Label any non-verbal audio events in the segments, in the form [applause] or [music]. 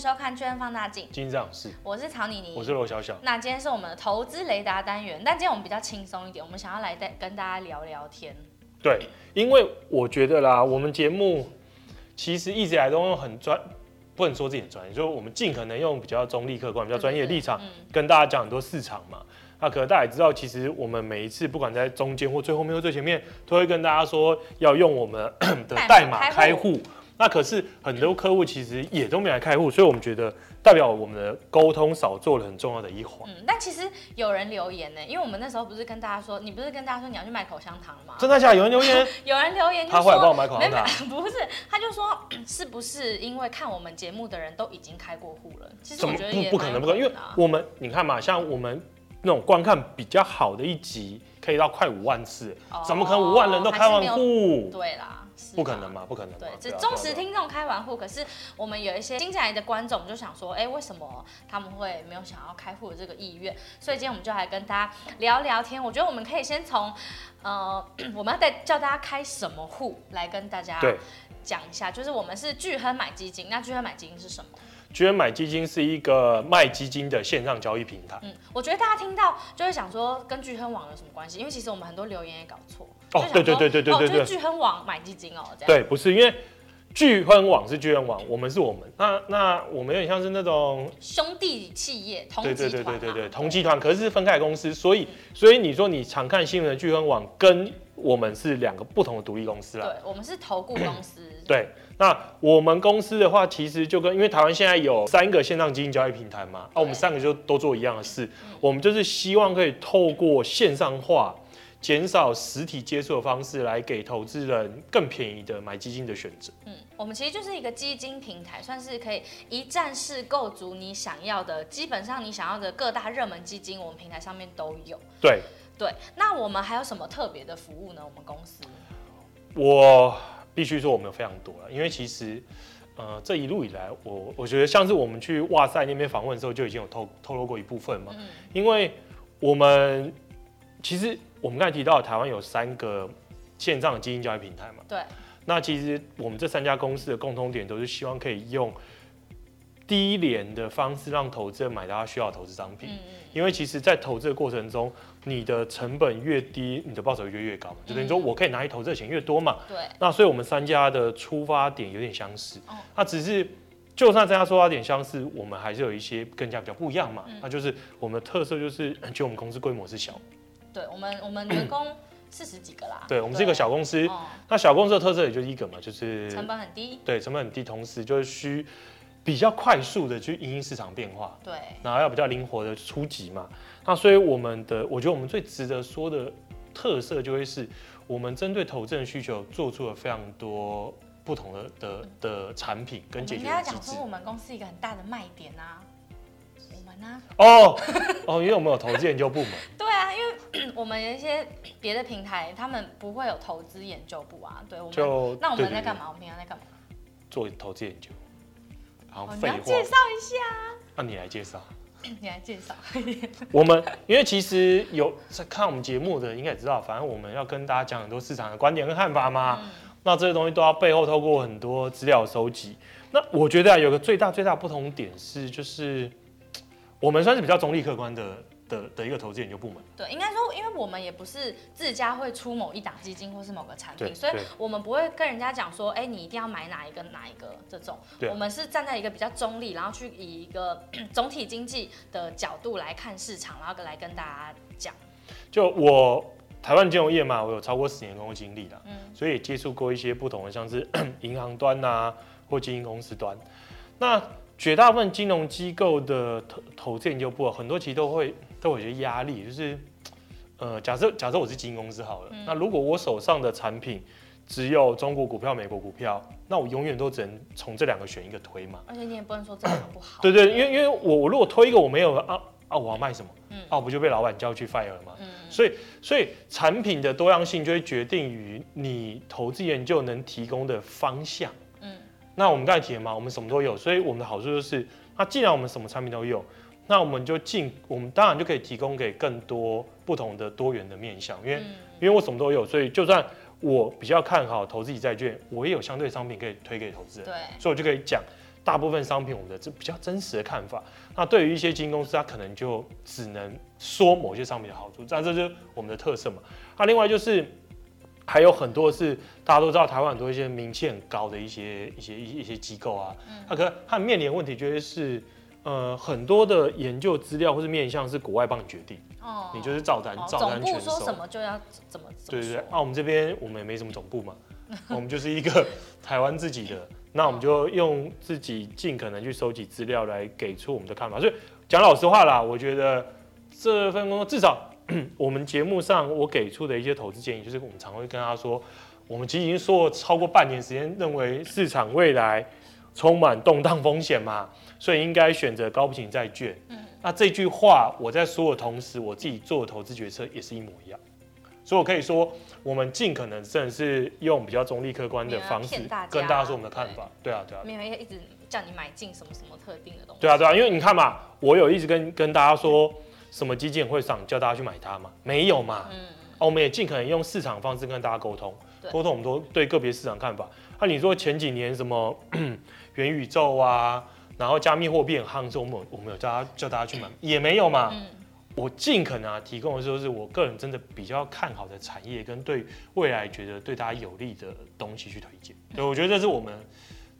收看《巨亨放大镜》，金这样是，我是曹妮妮，我是罗小小。那今天是我们的投资雷达单元，但今天我们比较轻松一点，我们想要来带跟大家聊聊天。对，因为我觉得啦，我们节目其实一直以来都用很专，不能说自己很专业，就是我们尽可能用比较中立、客观、比较专业的立场，跟大家讲很多市场嘛。那可能大家也知道，其实我们每一次不管在中间或最后面或最前面，都会跟大家说要用我们的代码开户。那可是很多客户其实也都没来开户，所以我们觉得代表我们的沟通少做了很重要的一环。嗯，但其实有人留言呢，因为我们那时候不是跟大家说，你不是跟大家说你要去买口香糖吗？真的假的？有人留言？[laughs] 有人留言，他会来帮我买口香糖。[laughs] 不是，他就说是不是因为看我们节目的人都已经开过户了？其实我觉得也不不可能，不可能，因为我们你看嘛，像我们那种观看比较好的一集，可以到快五万次，哦，怎么可能五万人都开完户？对啦。不可能嘛，不可能。对，只忠实听众开完户，可是我们有一些新进来的观众就想说，哎，为什么他们会没有想要开户的这个意愿？所以今天我们就来跟大家聊聊天。我觉得我们可以先从，呃，[clears throat] 我们要带叫大家开什么户来跟大家讲一下。就是我们是聚亨买基金，那聚亨买基金是什么？巨亨买基金是一个卖基金的线上交易平台。嗯，我觉得大家听到就会想说，跟聚亨网有什么关系？因为其实我们很多留言也搞错。哦，对对对对对对对，聚亨网买基金哦，这样。对，不是因为聚亨网是聚亨网，我们是我们。那那我们有点像是那种兄弟企业，同集团。对对对对对，同集团，可是是分开公司，所以所以你说你常看新闻的聚亨网跟我们是两个不同的独立公司啦。对，我们是投顾公司。[clears throat] 对。那我们公司的话，其实就跟因为台湾现在有三个线上基金交易平台嘛，啊，我们三个就都做一样的事，我们就是希望可以透过线上化，减少实体接触的方式，来给投资人更便宜的买基金的选择。嗯，我们其实就是一个基金平台，算是可以一站式购足你想要的，基本上你想要的各大热门基金，我们平台上面都有。对对，那我们还有什么特别的服务呢？我们公司，我。必须说我们有非常多了，因为其实，呃，这一路以来，我我觉得像是我们去哇塞那边访问的时候，就已经有透透露过一部分嘛。嗯。因为我们其实我们刚才提到台湾有三个线上的基金交易平台嘛。对。那其实我们这三家公司的共通点都是希望可以用低廉的方式让投资人买到他需要的投资商品。嗯。因为其实，在投资的过程中，你的成本越低，你的报酬就越高嘛，就等于说我可以拿去投资的钱越多嘛。对。那所以我们三家的出发点有点相似。哦。那只是，就算三家出发点相似，我们还是有一些更加比较不一样嘛。那就是我们的特色就是，[coughs] 就我们公司规模是小。对我们，我们员工四十几个啦。对，我们是一个小公司。那小公司的特色也就是一个嘛，就是成本很低。对，成本很低，同时就是需。比较快速的去因应市场变化，对，然后要比较灵活的出击嘛。那所以我们的，我觉得我们最值得说的特色，就会是我们针对投资人需求做出了非常多不同的的的产品跟解决机制。你要讲说我们公司一个很大的卖点啊，我们呢？哦哦，因为我们有投资研究部门。[laughs] 对啊，因为我们有一些别的平台，他们不会有投资研究部啊。对，我们就那我们在干嘛？我们平常在干嘛？做投资研究。好，你要介绍一下。那你来介绍。你来介绍。[coughs] [coughs] 我们因为其实有在看我们节目的，应该也知道，反正我们要跟大家讲很多市场的观点跟看法嘛。嗯、那这些东西都要背后透过很多资料收集。那我觉得啊，有个最大最大不同点是，就是我们算是比较中立客观的。的的一个投资研究部门，对，应该说，因为我们也不是自家会出某一档基金或是某个产品，所以我们不会跟人家讲说，哎、欸，你一定要买哪一个哪一个这种。我们是站在一个比较中立，然后去以一个 [clears throat] 总体经济的角度来看市场，然后来跟大家讲。就我台湾金融业嘛，我有超过十年工作经历了，嗯，所以也接触过一些不同的，像是 [clears throat] 银行端啊，或经营公司端，那绝大部分金融机构的投投资研究部，很多其实都会。都有一些压力，就是，呃，假设假设我是基金公司好了，嗯，那如果我手上的产品只有中国股票、美国股票，那我永远都只能从这两个选一个推嘛。而且你也不能说这两个不好。对对，对，因为因为我我如果推一个我没有啊啊，我要卖什么？嗯，啊，我不就被老板叫去 fire 了吗？嗯，所以所以产品的多样性就会决定于你投资研究能提供的方向。嗯，那我们刚才提了嘛，我们什么都有，所以我们的好处就是，那既然我们什么产品都有。那我们就进，我们当然就可以提供给更多不同的多元的面向，因为、嗯、因为我什么都有，所以就算我比较看好投资级债券，我也有相对商品可以推给投资人，对，所以我就可以讲大部分商品我们的这比较真实的看法。那对于一些基金公司，它可能就只能说某些商品的好处，但这就是我们的特色嘛。那另外就是还有很多是大家都知道，台湾很多一些名气很高的一些一些一些机构啊，它可能它面临的问题绝对是呃很多的研究资料或是面向是国外帮你决定，哦，你就是照单照单全收，说什么就要怎么做。对对对，那我们这边我们也没什么总部嘛，[laughs] 我们就是一个台湾自己的。那我们就用自己尽可能去收集资料来给出我们的看法。所以讲老实话啦，我觉得这份工作至少 [clears throat] 我们节目上我给出的一些投资建议，就是我们常会跟他说，我们其实已经说了超过半年时间，认为市场未来充满动荡风险嘛，所以应该选择高品债券。嗯那这句话我在说的同时，我自己做的投资决策也是一模一样。所以我可以说，我们尽可能真的是用比较中立客观的方式跟大家说我们的看法。对啊，对啊。没有一直叫你买进什么什么特定的东西。对啊，对啊，因为你看嘛，我有一直跟跟大家说什么基金会上叫大家去买它嘛，没有嘛。嗯。我们也尽可能用市场方式跟大家沟通，沟通我们都对个别市场看法。那你说前几年什么 [clears throat] 元宇宙啊，然后加密货币很夯，说我们我们有叫他叫大家去买，也没有嘛。嗯。我尽可能啊，提供的时候是我个人真的比较看好的产业，跟对未来觉得对大家有利的东西去推荐。对，我觉得这是我们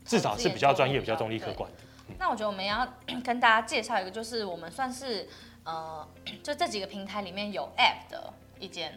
至少是比较专业、比较中立、客观的。那我觉得我们要跟大家介绍一个，就是我们算是呃，就这几个平台里面有 App 的一间。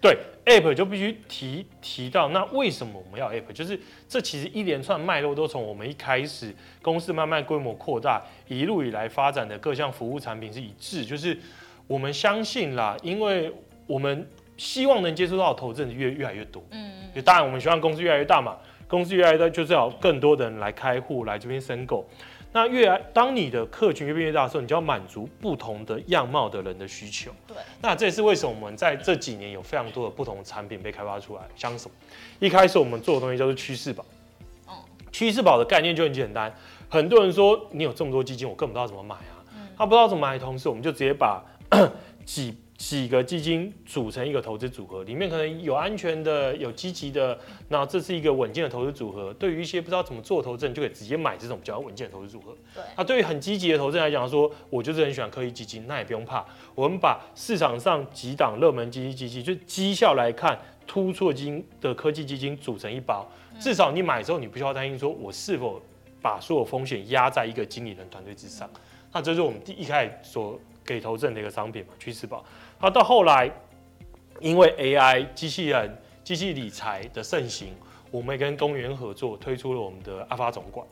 对，App 就必须提提到，那为什么我们要 App？就是这其实一连串脉络都从我们一开始公司慢慢规模扩大，一路以来发展的各项服务产品是一致，就是我们相信啦，因为我们希望能接触到的投资人越越来越多，嗯就，当然我们希望公司越来越大嘛，公司越来越大，就是要更多的人来开户来这边申购。那越来，当你的客群越变越大的时候，你就要满足不同的样貌的人的需求。对，那这也是为什么我们在这几年有非常多的不同的产品被开发出来。像什么？一开始我们做的东西叫做趋势宝。嗯，趋势宝的概念就很简单。很多人说你有这么多基金，我根本不知道怎么买啊。嗯，他不知道怎么买的同时，我们就直接把 [coughs] 几。几个基金组成一个投资组合，里面可能有安全的，有积极的，那这是一个稳健的投资组合。对于一些不知道怎么做投资人，就可以直接买这种比较稳健的投资组合。对，那对于很积极的投资人来讲，说我就是很喜欢科技基金，那也不用怕，我们把市场上几档热门基金基金，就绩效来看突出的基金的科技基金组成一包，至少你买之后，你不需要担心说我是否把所有风险压在一个经理人团队之上。那这是我们第一开始所给投资人的一个商品嘛，趋势宝。好，到后来，因为 AI 机器人、机器理财的盛行，我们也跟公园合作推出了我们的阿发总管。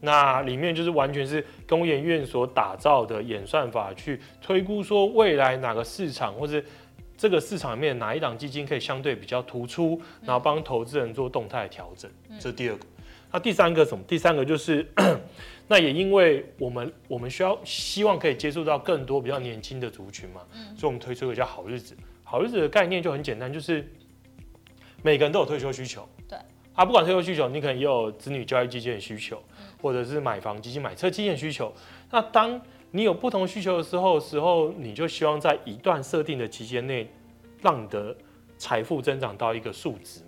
那里面就是完全是工研院所打造的演算法，去推估说未来哪个市场或是这个市场里面哪一档基金可以相对比较突出，然后帮投资人做动态调整。这是第二个。那第三个什么？第三个就是。[coughs] 那也因为我们我们需要希望可以接触到更多比较年轻的族群嘛，嗯，所以我们推出一个叫好日子。好日子的概念就很简单，就是每个人都有退休需求，对，啊，不管退休需求，你可能也有子女教育基金的需求，或者是买房基金、买车基金的需求。那当你有不同需求的时候，时候你就希望在一段设定的期间内，让你的财富增长到一个数值嘛。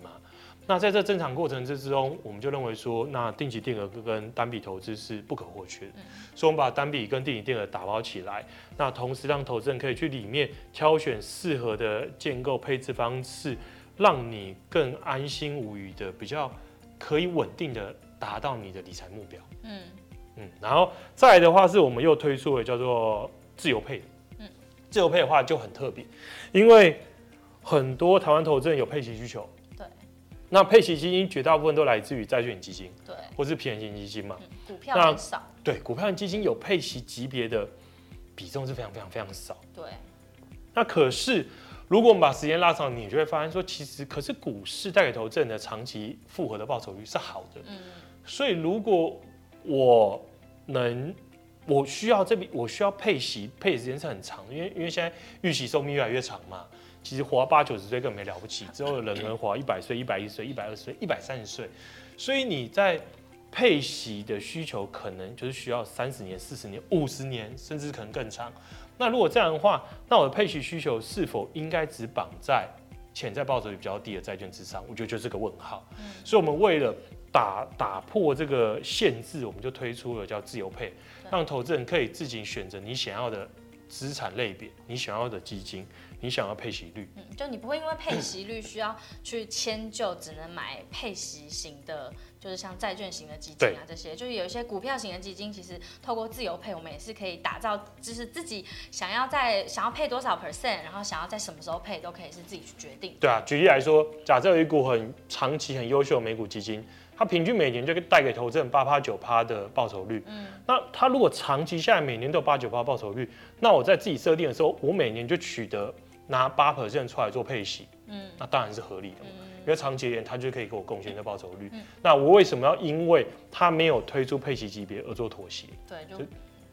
那在这正常过程之中，我们就认为说，那定期定额跟单笔投资是不可或缺的，所以我们把单笔跟定期定额打包起来，那同时让投资人可以去里面挑选适合的建构配置方式，让你更安心无虞的比较可以稳定的达到你的理财目标。嗯嗯，然后再来的话，是我们又推出了叫做自由配。嗯，自由配的话就很特别，因为很多台湾投资人有配息需求。那配息基金绝大部分都来自于债券基金，对，或是偏型基金嘛。嗯、股票很少。对，股票基金有配息级别的比重是非常非常非常少。对。那可是，如果我们把时间拉长，你就会发现说，其实可是股市带给投资人的长期复合的报酬率是好的。嗯。所以，如果我能，我需要这笔，我需要配息，配时间是很长，因为因为现在预期寿命越来越长嘛。其实活八九十岁更没了不起，之后的人能活 [laughs] 一百岁、一百一岁、一百二十岁、一百三十岁，所以你在配息的需求可能就是需要三十年、四十年、五十年，甚至可能更长。那如果这样的话，那我的配息需求是否应该只绑在潜在报酬率比较低的债券之上？我觉得就是个问号。所以我们为了打打破这个限制，我们就推出了叫自由配，让投资人可以自己选择你想要的资产类别，你想要的基金。你想要配息率，嗯，就你不会因为配息率需要去迁就，只能买配息型的，就是像债券型的基金啊这些，就是有一些股票型的基金，其实透过自由配，我们也是可以打造，就是自己想要在想要配多少 percent，然后想要在什么时候配，都可以是自己去决定。对啊，举例来说，假设有一股很长期很优秀的美股基金，它平均每年就带给投资人八趴九趴的报酬率，嗯，那它如果长期下来每年都有八九趴报酬率，那我在自己设定的时候，我每年就取得。拿八 percent 出来做配息，嗯，那当然是合理的，嗯、因为长期而言，它就可以给我贡献的报酬率。嗯、那我为什么要因为它没有推出配息级别而做妥协？对，就，就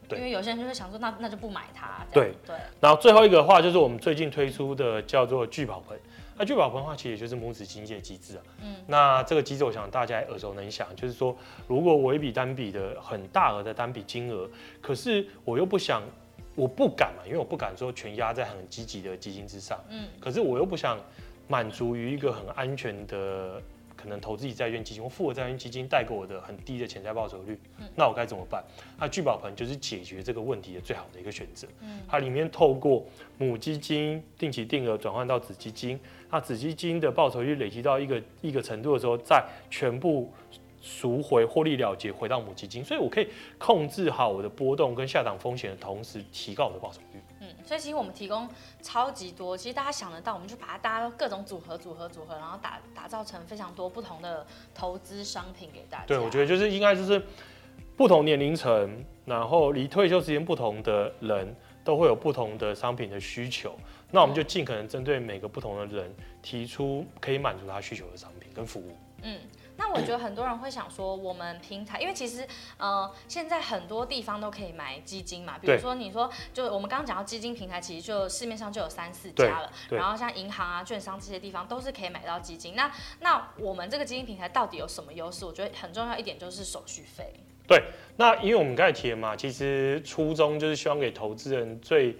对，因为有些人就会想说，那那就不买它。对对。然后最后一个的话，就是我们最近推出的叫做聚宝盆。那聚宝盆的话，其实也就是母子经济的机制啊。嗯。那这个机制，我想大家耳熟能详，就是说，如果我一笔单笔的很大额的单笔金额，可是我又不想。我不敢嘛，因为我不敢说全压在很积极的基金之上。嗯，可是我又不想满足于一个很安全的可能投资债券基金或复合债券基金带给我的很低的潜在报酬率。嗯，那我该怎么办？那聚宝盆就是解决这个问题的最好的一个选择。嗯，它里面透过母基金定期定额转换到子基金，那子基金的报酬率累积到一个一个程度的时候，再全部。赎回获利了结，回到母基金，所以我可以控制好我的波动跟下档风险的同时，提高我的报酬率。嗯，所以其实我们提供超级多，其实大家想得到，我们就把它大家各种组合、组合、组合，然后打打造成非常多不同的投资商品给大家。对，我觉得就是应该就是不同年龄层，然后离退休时间不同的人都会有不同的商品的需求，那我们就尽可能针对每个不同的人提出可以满足他需求的商品跟服务。嗯。那我觉得很多人会想说，我们平台，因为其实，呃，现在很多地方都可以买基金嘛，比如说你说，就我们刚刚讲到基金平台，其实就市面上就有三四家了，然后像银行啊、券商这些地方都是可以买到基金。那那我们这个基金平台到底有什么优势？我觉得很重要一点就是手续费。对，那因为我们刚才提了嘛，其实初衷就是希望给投资人最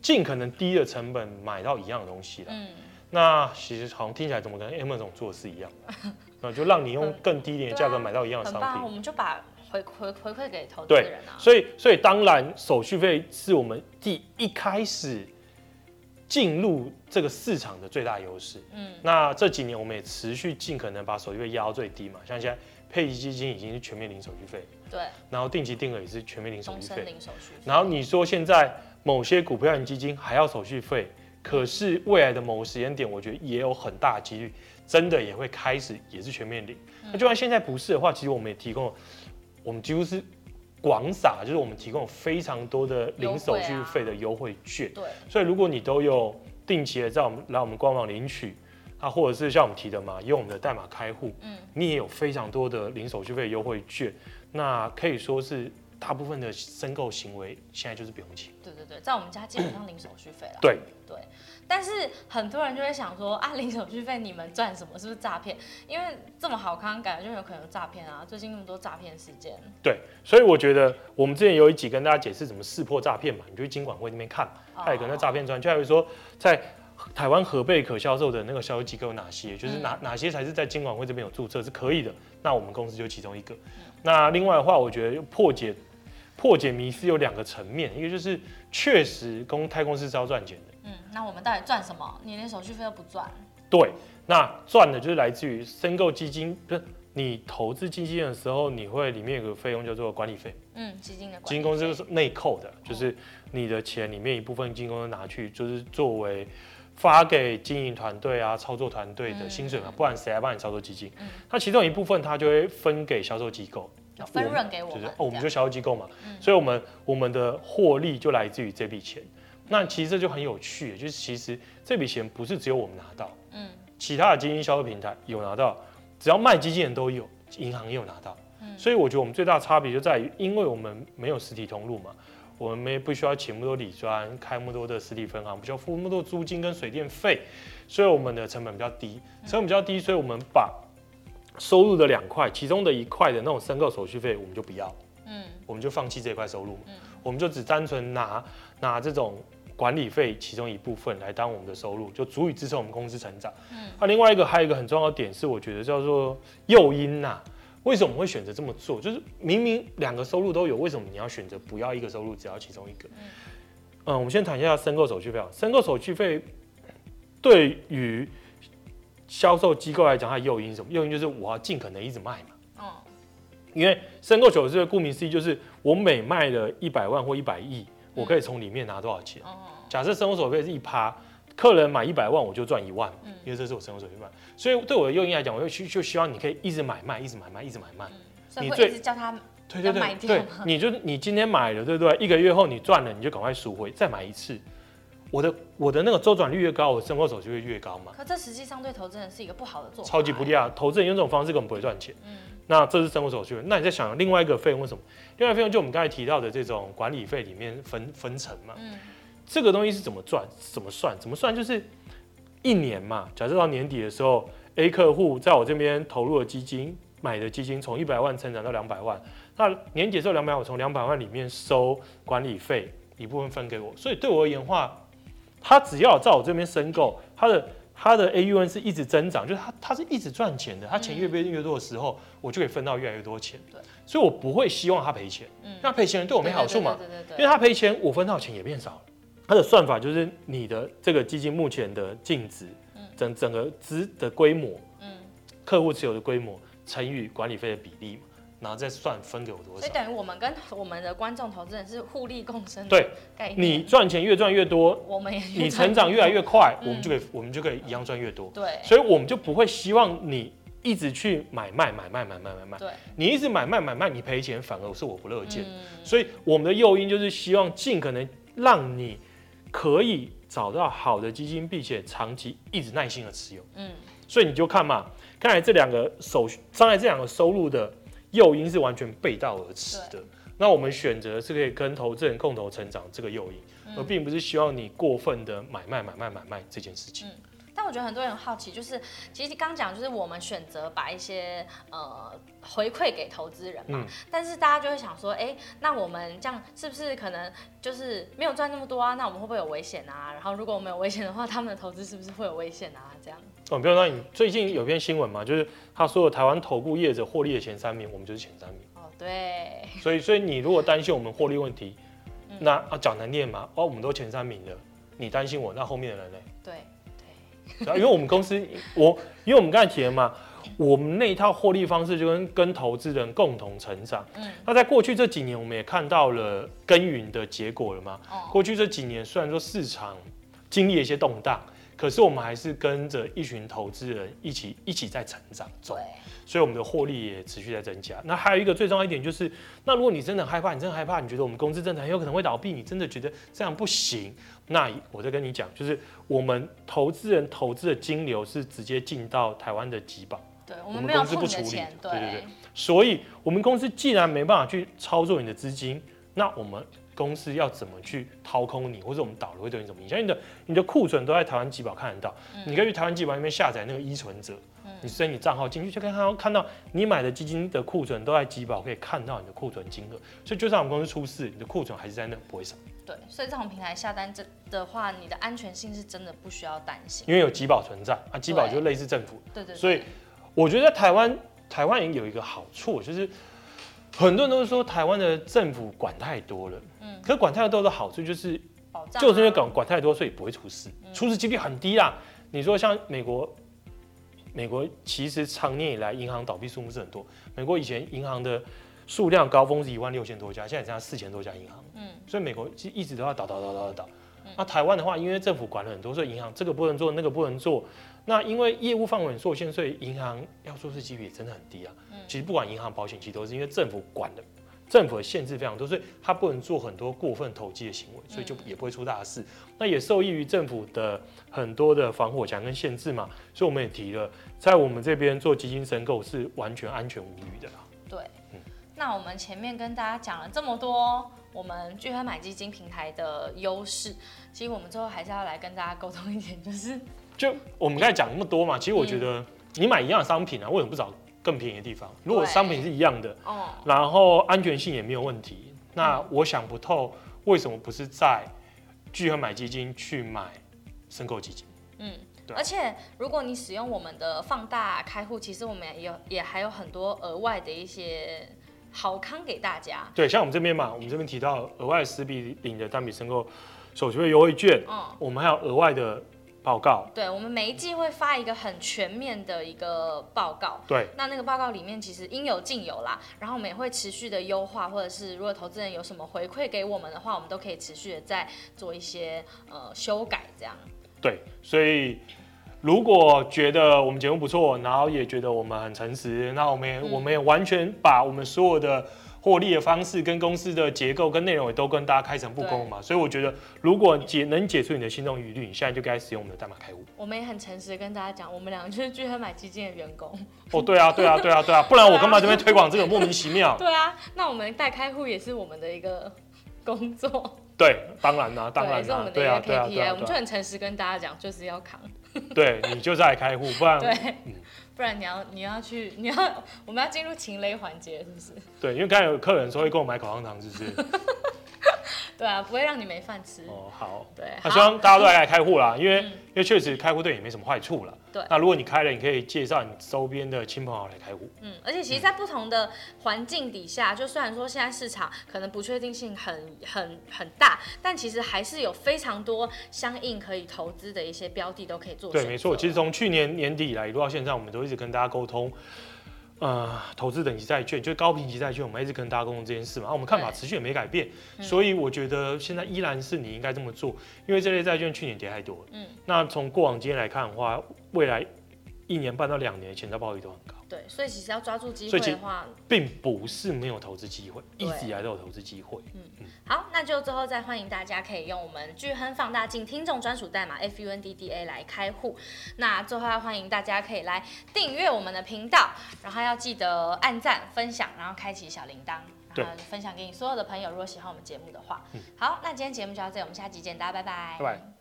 尽可能低的成本买到一样的东西了。嗯。那其实好像听起来怎么跟 Amazon 做的是一样的。[laughs] 就让你用更低廉的价格买到一样的商品，我们就把回回回馈给投资人啊。所以所以当然手续费是我们第一开始进入这个市场的最大优势。嗯，那这几年我们也持续尽可能把手续费压到最低嘛，像现在配息基金已经是全面零手续费，对，然后定期定额也是全面零手续费，零手续费。然后你说现在某些股票型基金还要手续费，可是未来的某个时间点，我觉得也有很大的几率。真的也会开始，也是全面零。那就算现在不是的话，其实我们也提供了，我们几乎是广撒，就是我们提供了非常多的零手续费的优惠券。对。所以如果你都有定期的在我们来我们官网领取，啊，或者是像我们提的嘛，用我们的代码开户，嗯，你也有非常多的零手续费优惠券。那可以说是大部分的申购行为现在就是不用钱。对对对，在我们家基本上零手续费了。对对。但是很多人就会想说啊，零手续费你们赚什么？是不是诈骗？因为这么好康，感觉就有可能有诈骗啊！最近那么多诈骗事件。对，所以我觉得我们之前有一集跟大家解释怎么识破诈骗嘛，你就去金管会那边看，他有可能诈骗专，就还有说在台湾核备可销售的那个销售机构有哪些，就是哪哪些才是在金管会这边有注册是可以的，那我们公司就其中一个。那另外的话，我觉得破解破解迷思有两个层面，一个就是确实公开公司是要赚钱的。嗯，那我们到底赚什么？你连手续费都不赚。对，那赚的就是来自于申购基金，不是你投资基金的时候，你会里面有个费用叫做管理费。嗯，基金的管理费。基金公司是内扣的，就是你的钱里面一部分基金公司拿去，就是作为发给经营团队啊、操作团队的薪水嘛，嗯、不然谁来帮你操作基金？嗯，那其中一部分它就会分给销售机构，分润给我们，就是哦，我们就销售机构嘛，嗯、所以我们我们的获利就来自于这笔钱。那其实这就很有趣，就是其实这笔钱不是只有我们拿到，嗯，其他的基金销售平台有拿到，只要卖基金人都有，银行也有拿到，嗯，所以我觉得我们最大的差别就在于，因为我们没有实体通路嘛，我们没不需要请那么多理专，开那么多的实体分行，不需要付那么多租金跟水电费，所以我们的成本比较低，成本比较低，所以我们把收入的两块，其中的一块的那种申购手续费我们就不要，嗯，我们就放弃这块收入，嗯，我们就只单纯拿拿这种。管理费其中一部分来当我们的收入，就足以支撑我们公司成长。嗯，那另外一个还有一个很重要的点是，我觉得叫做诱因呐。为什么会选择这么做？就是明明两个收入都有，为什么你要选择不要一个收入，只要其中一个？嗯，嗯，我们先谈一下申购手续费。申购手续费对于销售机构来讲，它的诱因是什么？诱因就是我要尽可能一直卖嘛。哦，因为申购手续费顾名思义就是我每卖了一百万或一百亿，我可以从里面拿多少钱？哦，假设生活手续费是一趴。客人买一百万，我就赚一万，嗯，因为这是我生活所费嘛，所以对我的诱因来讲，我就希就希望你可以一直买卖，一直买卖，一直买卖。嗯、你最叫他对对对对，你就你今天买了，对不对？一个月后你赚了，你就赶快赎回，再买一次。我的我的那个周转率越高，我生活手续费越高嘛。可这实际上对投资人是一个不好的做法，超级不利啊！投资人用这种方式根本不会赚钱。嗯，那这是生活手续。那你在想另外一个费用为什么？另外一个费用就我们刚才提到的这种管理费里面分分成嘛。嗯，这个东西是怎么赚？怎么算？怎么算？就是。一年嘛，假设到年底的时候，A 客户在我这边投入了基金买的基金从一百万成长到两百万，那年底的时候两百万，我从两百万里面收管理费一部分分给我，所以对我而言的话，他只要在我这边申购，他的他的 AUN 是一直增长，就是它它是一直赚钱的，它钱越变越多的时候，我就可以分到越来越多钱。对，所以我不会希望它赔钱，那赔钱人对我没好处嘛，因为他赔钱，我分到钱也变少了。它的算法就是你的这个基金目前的净值，整整个资的规模，嗯。客户持有的规模乘以管理费的比例嘛，然后再算分给我多少。所以等于我们跟我们的观众投资人是互利共生。对，你赚钱越赚越多，我们也你成长越来越快，我们就可以我们就可以一样赚越多。对，所以我们就不会希望你一直去买卖买卖买卖买卖。对，你一直买卖买卖，你赔钱反而是我不乐见。所以我们的诱因就是希望尽可能让你。可以找到好的基金，并且长期一直耐心的持有。嗯，所以你就看嘛，看来这两个手续，刚才这两个收入的诱因是完全背道而驰的。那我们选择是可以跟投资人共同成长这个诱因，而并不是希望你过分的买卖买卖买卖这件事情。但我觉得很多人很好奇，就是其实刚讲就是我们选择把一些呃回馈给投资人嘛，嗯、但是大家就会想说，哎、欸，那我们这样是不是可能就是没有赚那么多啊？那我们会不会有危险啊？然后如果我们有危险的话，他们的投资是不是会有危险啊？这样。哦，比如说你最近有篇新闻嘛，就是他说台湾头部业者获利的前三名，我们就是前三名。哦，对。所以，所以你如果担心我们获利问题，嗯、那啊讲难念嘛，哦，我们都前三名了，你担心我，那后面的人呢？对。因为我们公司，我因为我们刚才提了嘛，我们那一套获利方式就跟跟投资人共同成长。嗯，那在过去这几年，我们也看到了耕耘的结果了嘛。哦，过去这几年虽然说市场经历了一些动荡，可是我们还是跟着一群投资人一起一起在成长中。对。所以我们的获利也持续在增加。那还有一个最重要一点就是，那如果你真的很害怕，你真的害怕，你觉得我们公司真的很有可能会倒闭，你真的觉得这样不行，那我再跟你讲，就是我们投资人投资的金流是直接进到台湾的集保，对，我们公司不处理，对对对。所以我们公司既然没办法去操作你的资金，那我们公司要怎么去掏空你，或者我们倒了会对你怎么影响？你的你的库存都在台湾集保看得到，嗯、你可以去台湾集保那边下载那个依存者。你申你账号进去就可以看到，看到你买的基金的库存都在集保，可以看到你的库存金额。所以就算我们公司出事，你的库存还是在那，不会少。对，所以这种平台下单这的话，你的安全性是真的不需要担心，因为有集保存在啊，集保就类似政府。对，对对。所以我觉得台湾台湾也有一个好处，就是很多人都是说台湾的政府管太多了，嗯，可是管太多的好处就是，就是因为管管太多，所以不会出事，嗯、出事几率很低啦。你说像美国。美国其实长年以来银行倒闭数目是很多。美国以前银行的数量高峰是一万六千多家，现在只剩下四千多家银行。嗯，所以美国其实一直都要倒倒倒倒倒。那台湾的话，因为政府管了很多，所以银行这个不能做，那个不能做。那因为业务范围受限，所以银行要做事几率也真的很低啊。其实不管银行、保险，其实都是因为政府管的。政府的限制非常多，所以他不能做很多过分投机的行为，所以就也不会出大事。那也受益于政府的很多的防火墙跟限制嘛，所以我们也提了，在我们这边做基金申购是完全安全无虞的啦。对，嗯，那我们前面跟大家讲了这么多，我们聚合买基金平台的优势，其实我们最后还是要来跟大家沟通一点，就是就我们刚才讲那么多嘛，其实我觉得你买一样的商品啊，为什么不找？更便宜的地方，如果商品是一样的，哦，然后安全性也没有问题，那我想不透为什么不是在聚合买基金去买申购基金？嗯，而且如果你使用我们的放大开户，其实我们也有也还有很多额外的一些好康给大家。对，像我们这边嘛，我们这边提到额外十笔领的单笔申购手续费优惠券，嗯，我们还有额外的。报告，对，我们每一季会发一个很全面的一个报告，对，那那个报告里面其实应有尽有啦，然后我们也会持续的优化，或者是如果投资人有什么回馈给我们的话，我们都可以持续的再做一些呃修改，这样。对，所以如果觉得我们节目不错，然后也觉得我们很诚实，那我们也、嗯、我们也完全把我们所有的。获利的方式跟公司的结构跟内容也都跟大家开诚布公嘛，所以我觉得如果解能解除你的心中疑虑，你现在就该使用我们的代码开户。我们也很诚实的跟大家讲，我们两个就是聚合买基金的员工。哦，对啊，对啊，对啊，对啊，不然我干嘛这边推广这个莫名其妙？对啊，那我们代开户也是我们的一个工作。对，当然啦，当然啦，对啊，对啊，对啊，我们就很诚实跟大家讲，就是要扛。对，你就是来开户，不然对。嗯不然你要你要去 [laughs] 你要我们要进入情雷环节是不是？对，因为刚才有客人说会跟我买口香糖，是不是？[laughs] 对啊，不会让你没饭吃。哦，好。对，那希望大家都来开户啦，因为、嗯、因为确实开户对你没什么坏处了。对。那如果你开了，你可以介绍你周边的亲朋好友来开户。嗯，而且其实，在不同的环境底下，嗯、就虽然说现在市场可能不确定性很很很大，但其实还是有非常多相应可以投资的一些标的都可以做。对，没错。其实从去年年底以来一路到现在，我们都一直跟大家沟通。呃，投资等级债券就是高评级债券，我们一直跟大家沟通这件事嘛，啊，我们看法持续也没改变，所以我觉得现在依然是你应该这么做，因为这类债券去年跌太多了。嗯，那从过往经验来看的话，未来一年半到两年的潜在报率都很高。对，所以其实要抓住机会的话，并不是没有投资机会，一直以来都有投资机会。嗯嗯，好，那就最后再欢迎大家可以用我们巨亨放大镜听众专属代码 FUNDDA 来开户。那最后要欢迎大家可以来订阅我们的频道，然后要记得按赞、分享，然后开启小铃铛，然后分享给你所有的朋友。如果喜欢我们节目的话，嗯，好，那今天节目就到这里，我们下期见，大家拜拜。拜拜。